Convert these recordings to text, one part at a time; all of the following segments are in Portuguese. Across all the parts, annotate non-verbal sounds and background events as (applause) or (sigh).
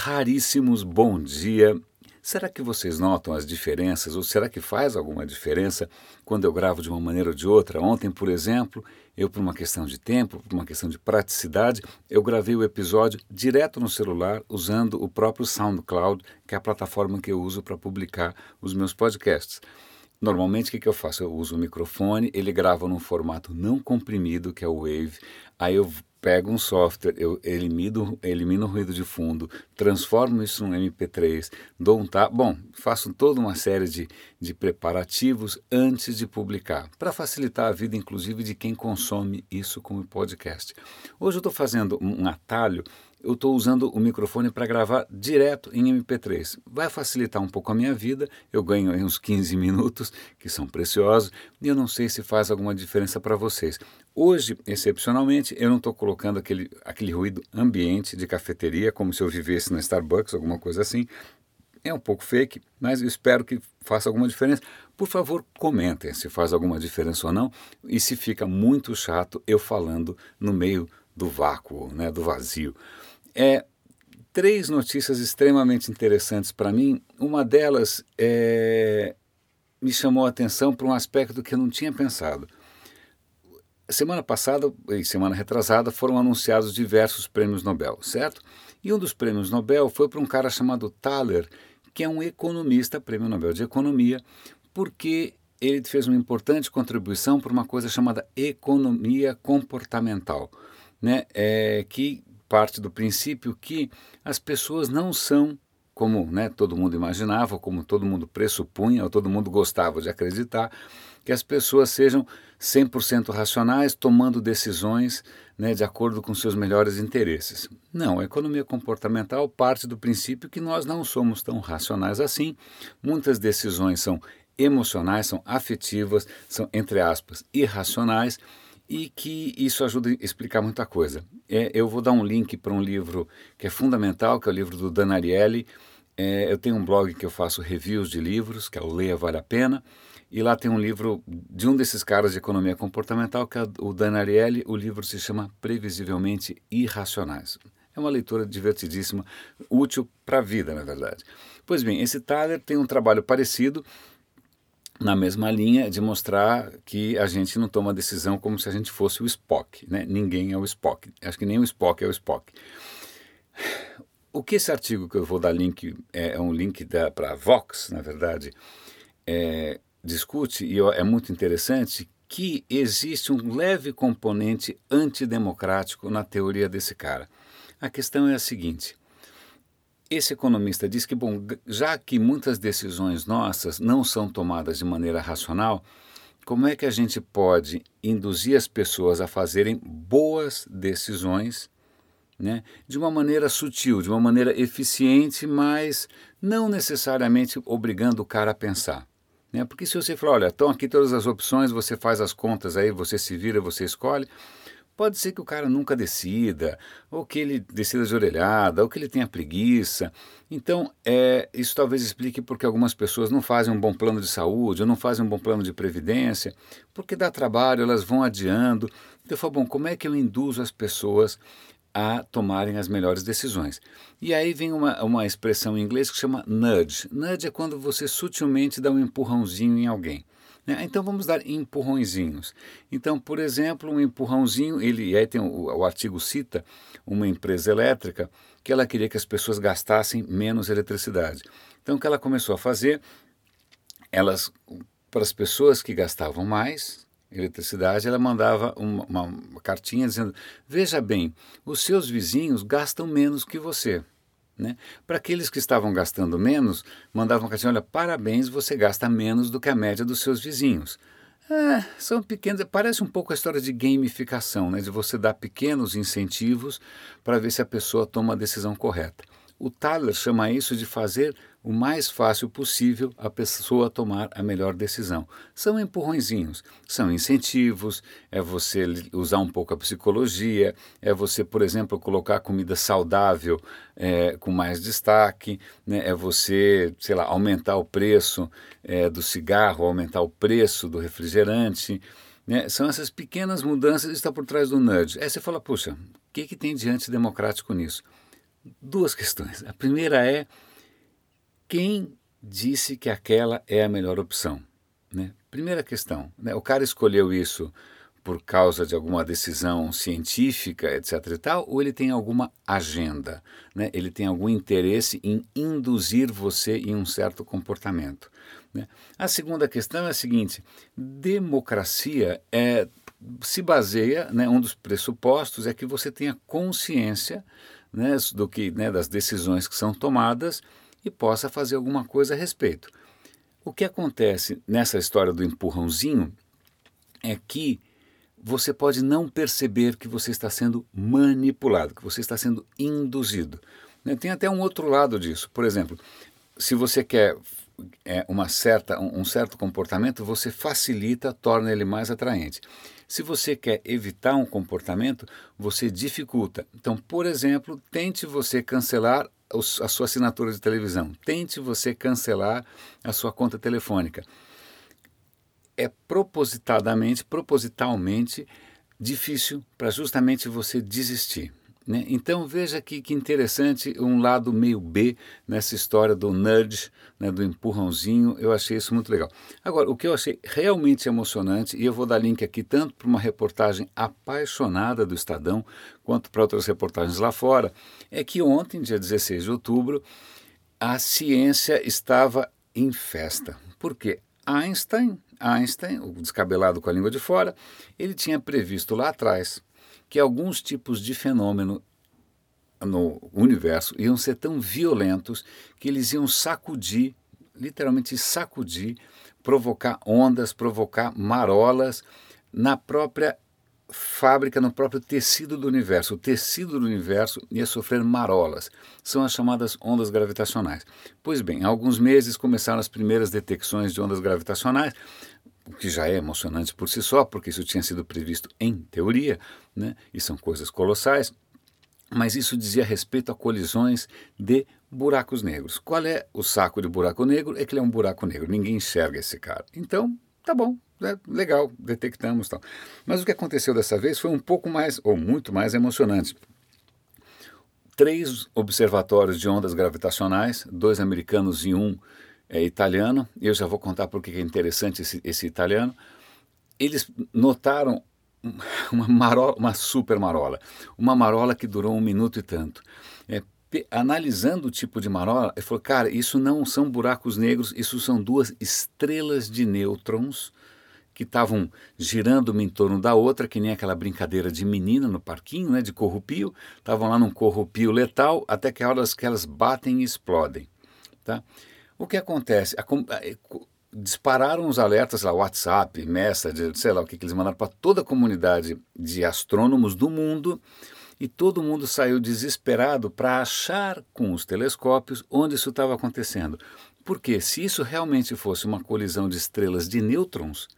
raríssimos, bom dia. Será que vocês notam as diferenças ou será que faz alguma diferença quando eu gravo de uma maneira ou de outra? Ontem, por exemplo, eu, por uma questão de tempo, por uma questão de praticidade, eu gravei o episódio direto no celular usando o próprio SoundCloud, que é a plataforma que eu uso para publicar os meus podcasts. Normalmente o que, que eu faço? Eu uso o microfone, ele grava num formato não comprimido, que é o Wave. Aí eu pego um software, eu elimino, elimino o ruído de fundo, transformo isso num MP3, dou um tap. Bom, faço toda uma série de, de preparativos antes de publicar, para facilitar a vida, inclusive, de quem consome isso como podcast. Hoje eu estou fazendo um atalho eu estou usando o microfone para gravar direto em MP3. Vai facilitar um pouco a minha vida, eu ganho uns 15 minutos, que são preciosos, e eu não sei se faz alguma diferença para vocês. Hoje, excepcionalmente, eu não estou colocando aquele, aquele ruído ambiente de cafeteria, como se eu vivesse na Starbucks, alguma coisa assim. É um pouco fake, mas espero que faça alguma diferença. Por favor, comentem se faz alguma diferença ou não e se fica muito chato eu falando no meio do vácuo, né, do vazio. É, três notícias extremamente interessantes para mim. Uma delas é, me chamou a atenção para um aspecto que eu não tinha pensado. Semana passada e semana retrasada foram anunciados diversos prêmios Nobel, certo? E um dos prêmios Nobel foi para um cara chamado Thaler, que é um economista, prêmio Nobel de Economia, porque ele fez uma importante contribuição para uma coisa chamada economia comportamental, né? É, que parte do princípio que as pessoas não são como né, todo mundo imaginava, como todo mundo pressupunha, ou todo mundo gostava de acreditar, que as pessoas sejam 100% racionais, tomando decisões né, de acordo com seus melhores interesses. Não, a economia comportamental parte do princípio que nós não somos tão racionais assim. Muitas decisões são emocionais, são afetivas, são, entre aspas, irracionais e que isso ajuda a explicar muita coisa. É, eu vou dar um link para um livro que é fundamental, que é o livro do Dan Ariely. É, eu tenho um blog que eu faço reviews de livros, que é o Leia Vale a Pena, e lá tem um livro de um desses caras de economia comportamental, que é o Dan Ariely. O livro se chama Previsivelmente Irracionais. É uma leitura divertidíssima, útil para a vida, na verdade. Pois bem, esse Thaler tem um trabalho parecido, na mesma linha de mostrar que a gente não toma decisão como se a gente fosse o Spock, né? Ninguém é o Spock. Acho que nem o Spock é o Spock. O que esse artigo que eu vou dar link é, é um link para Vox, na verdade, é, discute e é muito interessante que existe um leve componente antidemocrático na teoria desse cara. A questão é a seguinte: esse economista diz que, bom, já que muitas decisões nossas não são tomadas de maneira racional, como é que a gente pode induzir as pessoas a fazerem boas decisões né, de uma maneira sutil, de uma maneira eficiente, mas não necessariamente obrigando o cara a pensar? Né? Porque se você falar, olha, estão aqui todas as opções, você faz as contas aí, você se vira, você escolhe, Pode ser que o cara nunca decida, ou que ele decida de orelhada, ou que ele tenha preguiça. Então, é, isso talvez explique porque algumas pessoas não fazem um bom plano de saúde, ou não fazem um bom plano de previdência, porque dá trabalho, elas vão adiando. Então, eu falo, bom, como é que eu induzo as pessoas a tomarem as melhores decisões. E aí vem uma, uma expressão em inglês que chama nudge. Nudge é quando você sutilmente dá um empurrãozinho em alguém. Né? Então vamos dar empurrõezinhos. Então, por exemplo, um empurrãozinho, ele aí tem o, o artigo cita uma empresa elétrica que ela queria que as pessoas gastassem menos eletricidade. Então, o que ela começou a fazer, elas para as pessoas que gastavam mais eletricidade, ela mandava uma, uma cartinha dizendo: veja bem, os seus vizinhos gastam menos que você. Né? Para aqueles que estavam gastando menos, mandavam cartinha: olha, parabéns, você gasta menos do que a média dos seus vizinhos. É, são pequenos, parece um pouco a história de gamificação, né? de você dar pequenos incentivos para ver se a pessoa toma a decisão correta. O Thaler chama isso de fazer o mais fácil possível a pessoa tomar a melhor decisão. São empurrõezinhos, são incentivos, é você usar um pouco a psicologia, é você, por exemplo, colocar comida saudável é, com mais destaque, né? é você, sei lá, aumentar o preço é, do cigarro, aumentar o preço do refrigerante. Né? São essas pequenas mudanças que estão por trás do nudge. Aí você fala, puxa, o que, que tem de antidemocrático nisso? duas questões. A primeira é quem disse que aquela é a melhor opção? Né? Primeira questão, né? o cara escolheu isso por causa de alguma decisão científica, etc. e tal, ou ele tem alguma agenda, né? ele tem algum interesse em induzir você em um certo comportamento. Né? A segunda questão é a seguinte: democracia é, se baseia, né, um dos pressupostos é que você tenha consciência né, do que, né, das decisões que são tomadas e possa fazer alguma coisa a respeito. O que acontece nessa história do empurrãozinho é que você pode não perceber que você está sendo manipulado, que você está sendo induzido. Né? Tem até um outro lado disso. Por exemplo, se você quer é, uma certa, um, um certo comportamento, você facilita, torna ele mais atraente. Se você quer evitar um comportamento, você dificulta. Então, por exemplo, tente você cancelar a sua assinatura de televisão, tente você cancelar a sua conta telefônica. É propositadamente, propositalmente difícil para justamente você desistir. Né? Então veja que, que interessante um lado meio B nessa história do nudge, né, do empurrãozinho, eu achei isso muito legal. Agora, o que eu achei realmente emocionante, e eu vou dar link aqui tanto para uma reportagem apaixonada do Estadão, quanto para outras reportagens lá fora, é que ontem, dia 16 de outubro, a ciência estava em festa. Por quê? Einstein, Einstein, o descabelado com a língua de fora, ele tinha previsto lá atrás que alguns tipos de fenômeno no universo iam ser tão violentos que eles iam sacudir, literalmente sacudir, provocar ondas, provocar marolas na própria fábrica, no próprio tecido do universo. O tecido do universo ia sofrer marolas. São as chamadas ondas gravitacionais. Pois bem, há alguns meses começaram as primeiras detecções de ondas gravitacionais o que já é emocionante por si só, porque isso tinha sido previsto em teoria, né? e são coisas colossais, mas isso dizia respeito a colisões de buracos negros. Qual é o saco de buraco negro? É que ele é um buraco negro, ninguém enxerga esse cara. Então, tá bom, é legal, detectamos tal. Mas o que aconteceu dessa vez foi um pouco mais, ou muito mais emocionante. Três observatórios de ondas gravitacionais, dois americanos e um é italiano, eu já vou contar porque é interessante esse, esse italiano. Eles notaram (laughs) uma, marola, uma super marola, uma marola que durou um minuto e tanto. É, analisando o tipo de marola, ele falou, cara, isso não são buracos negros, isso são duas estrelas de nêutrons que estavam girando uma em torno da outra, que nem aquela brincadeira de menina no parquinho, né, de corrupio, estavam lá num corrupio letal, até que a hora que elas batem e explodem. Tá? O que acontece? A, a, dispararam os alertas lá, WhatsApp, Message, sei lá o que, que eles mandaram para toda a comunidade de astrônomos do mundo e todo mundo saiu desesperado para achar com os telescópios onde isso estava acontecendo. Porque se isso realmente fosse uma colisão de estrelas de nêutrons,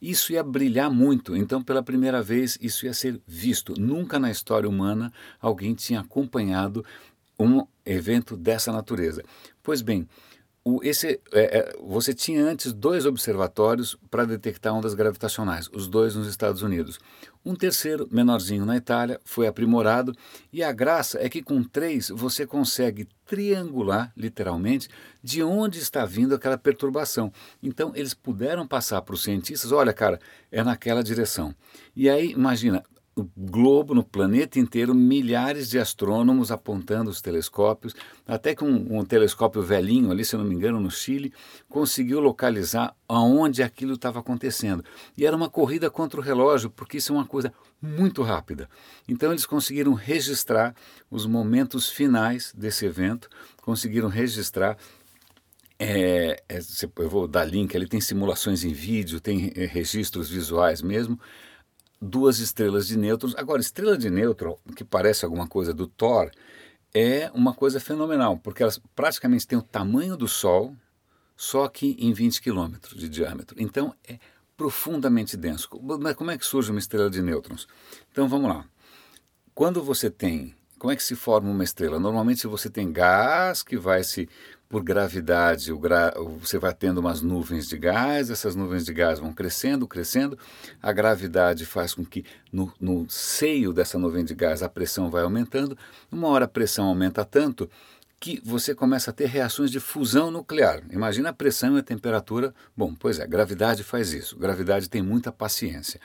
isso ia brilhar muito. Então, pela primeira vez, isso ia ser visto. Nunca na história humana alguém tinha acompanhado um evento dessa natureza. Pois bem, o, esse, é, é, você tinha antes dois observatórios para detectar ondas gravitacionais, os dois nos Estados Unidos. Um terceiro, menorzinho na Itália, foi aprimorado e a graça é que com três você consegue triangular, literalmente, de onde está vindo aquela perturbação. Então eles puderam passar para os cientistas: olha, cara, é naquela direção. E aí, imagina, no globo, no planeta inteiro, milhares de astrônomos apontando os telescópios, até que um, um, telescópio velhinho ali, se não me engano, no Chile, conseguiu localizar aonde aquilo estava acontecendo. E era uma corrida contra o relógio, porque isso é uma coisa muito rápida. Então eles conseguiram registrar os momentos finais desse evento, conseguiram registrar é, é, eu vou dar link, ali tem simulações em vídeo, tem é, registros visuais mesmo, duas estrelas de nêutrons. Agora, estrela de nêutron, que parece alguma coisa do Thor, é uma coisa fenomenal, porque elas praticamente têm o tamanho do Sol, só que em 20 quilômetros de diâmetro. Então, é profundamente denso. Mas como é que surge uma estrela de nêutrons? Então, vamos lá. Quando você tem como é que se forma uma estrela? Normalmente você tem gás que vai se por gravidade, gra... você vai tendo umas nuvens de gás, essas nuvens de gás vão crescendo, crescendo, a gravidade faz com que no, no seio dessa nuvem de gás a pressão vai aumentando, uma hora a pressão aumenta tanto que você começa a ter reações de fusão nuclear. Imagina a pressão e a temperatura. Bom, pois é, gravidade faz isso. Gravidade tem muita paciência.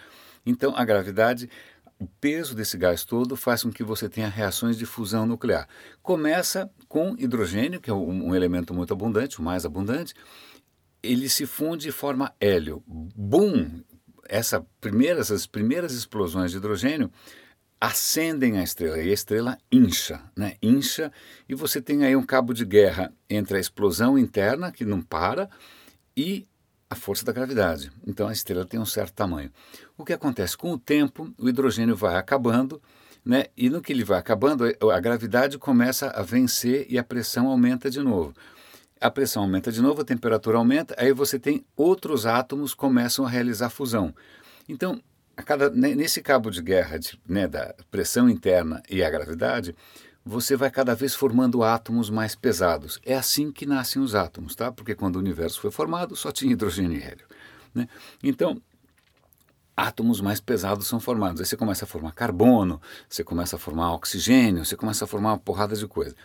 Então, a gravidade o peso desse gás todo faz com que você tenha reações de fusão nuclear. Começa com hidrogênio, que é um elemento muito abundante, o mais abundante, ele se funde e forma hélio. Bum! Essa primeira, essas primeiras explosões de hidrogênio acendem a estrela e a estrela incha, né? Incha e você tem aí um cabo de guerra entre a explosão interna que não para e a força da gravidade. Então a estrela tem um certo tamanho. O que acontece com o tempo, o hidrogênio vai acabando, né? E no que ele vai acabando, a gravidade começa a vencer e a pressão aumenta de novo. A pressão aumenta de novo, a temperatura aumenta, aí você tem outros átomos começam a realizar fusão. Então, cada, nesse cabo de guerra de, né, da pressão interna e a gravidade, você vai cada vez formando átomos mais pesados. É assim que nascem os átomos, tá? Porque quando o universo foi formado, só tinha hidrogênio e hélio. Né? Então, átomos mais pesados são formados. Aí você começa a formar carbono, você começa a formar oxigênio, você começa a formar uma porrada de coisa.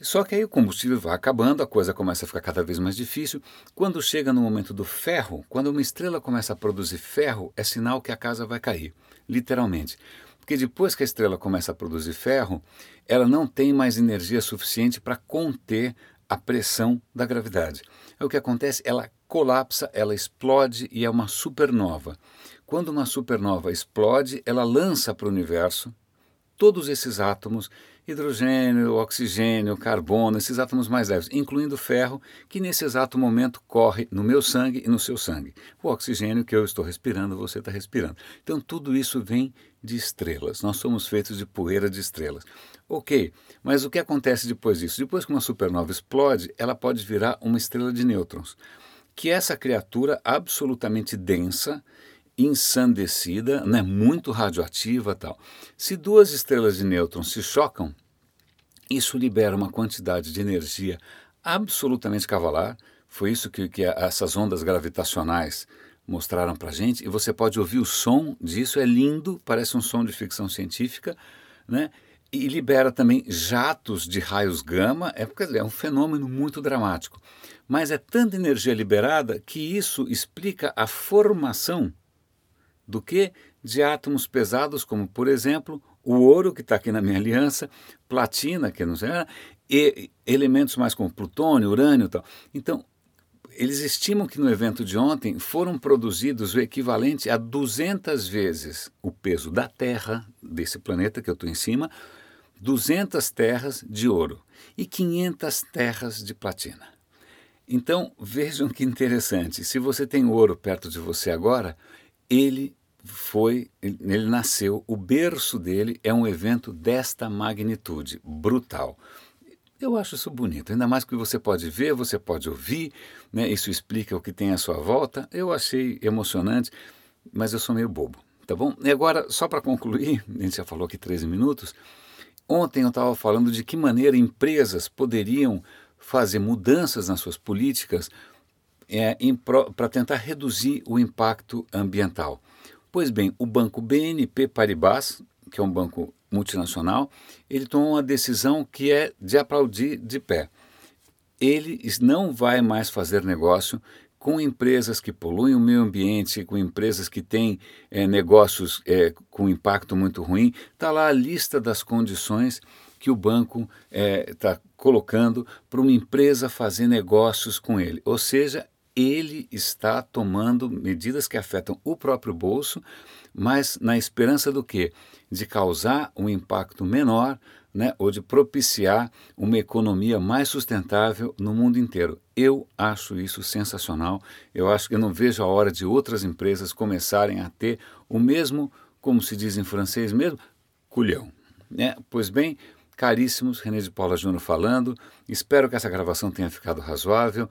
Só que aí o combustível vai acabando, a coisa começa a ficar cada vez mais difícil. Quando chega no momento do ferro, quando uma estrela começa a produzir ferro, é sinal que a casa vai cair, literalmente. Porque depois que a estrela começa a produzir ferro, ela não tem mais energia suficiente para conter a pressão da gravidade. É o que acontece, ela colapsa, ela explode e é uma supernova. Quando uma supernova explode, ela lança para o universo todos esses átomos hidrogênio, oxigênio, carbono, esses átomos mais leves, incluindo ferro, que nesse exato momento corre no meu sangue e no seu sangue. O oxigênio que eu estou respirando, você está respirando. Então tudo isso vem de estrelas. Nós somos feitos de poeira de estrelas. Ok, mas o que acontece depois disso? Depois que uma supernova explode, ela pode virar uma estrela de nêutrons, que é essa criatura absolutamente densa ensandecida, né, muito radioativa tal. Se duas estrelas de nêutrons se chocam, isso libera uma quantidade de energia absolutamente cavalar. Foi isso que, que essas ondas gravitacionais mostraram para gente. E você pode ouvir o som disso, é lindo, parece um som de ficção científica, né? E libera também jatos de raios gama, é, é um fenômeno muito dramático. Mas é tanta energia liberada que isso explica a formação do que de átomos pesados, como, por exemplo, o ouro, que está aqui na minha aliança, platina, que não sei, e elementos mais como plutônio, urânio e tal. Então, eles estimam que no evento de ontem foram produzidos o equivalente a 200 vezes o peso da Terra, desse planeta que eu estou em cima, 200 terras de ouro e 500 terras de platina. Então, vejam que interessante. Se você tem ouro perto de você agora, ele foi, ele nasceu, o berço dele é um evento desta magnitude, brutal. Eu acho isso bonito, ainda mais que você pode ver, você pode ouvir, né? isso explica o que tem à sua volta. Eu achei emocionante, mas eu sou meio bobo, tá bom? E agora, só para concluir, (laughs) a gente já falou aqui 13 minutos, ontem eu estava falando de que maneira empresas poderiam fazer mudanças nas suas políticas é, para tentar reduzir o impacto ambiental. Pois bem, o banco BNP Paribas, que é um banco multinacional, ele tomou uma decisão que é de aplaudir de pé. Ele não vai mais fazer negócio com empresas que poluem o meio ambiente, com empresas que têm é, negócios é, com impacto muito ruim. Está lá a lista das condições que o banco está é, colocando para uma empresa fazer negócios com ele. Ou seja, ele está tomando medidas que afetam o próprio bolso, mas na esperança do quê? De causar um impacto menor né, ou de propiciar uma economia mais sustentável no mundo inteiro. Eu acho isso sensacional. Eu acho que eu não vejo a hora de outras empresas começarem a ter o mesmo, como se diz em francês mesmo, culhão. Né? Pois bem, caríssimos, René de Paula Júnior falando. Espero que essa gravação tenha ficado razoável.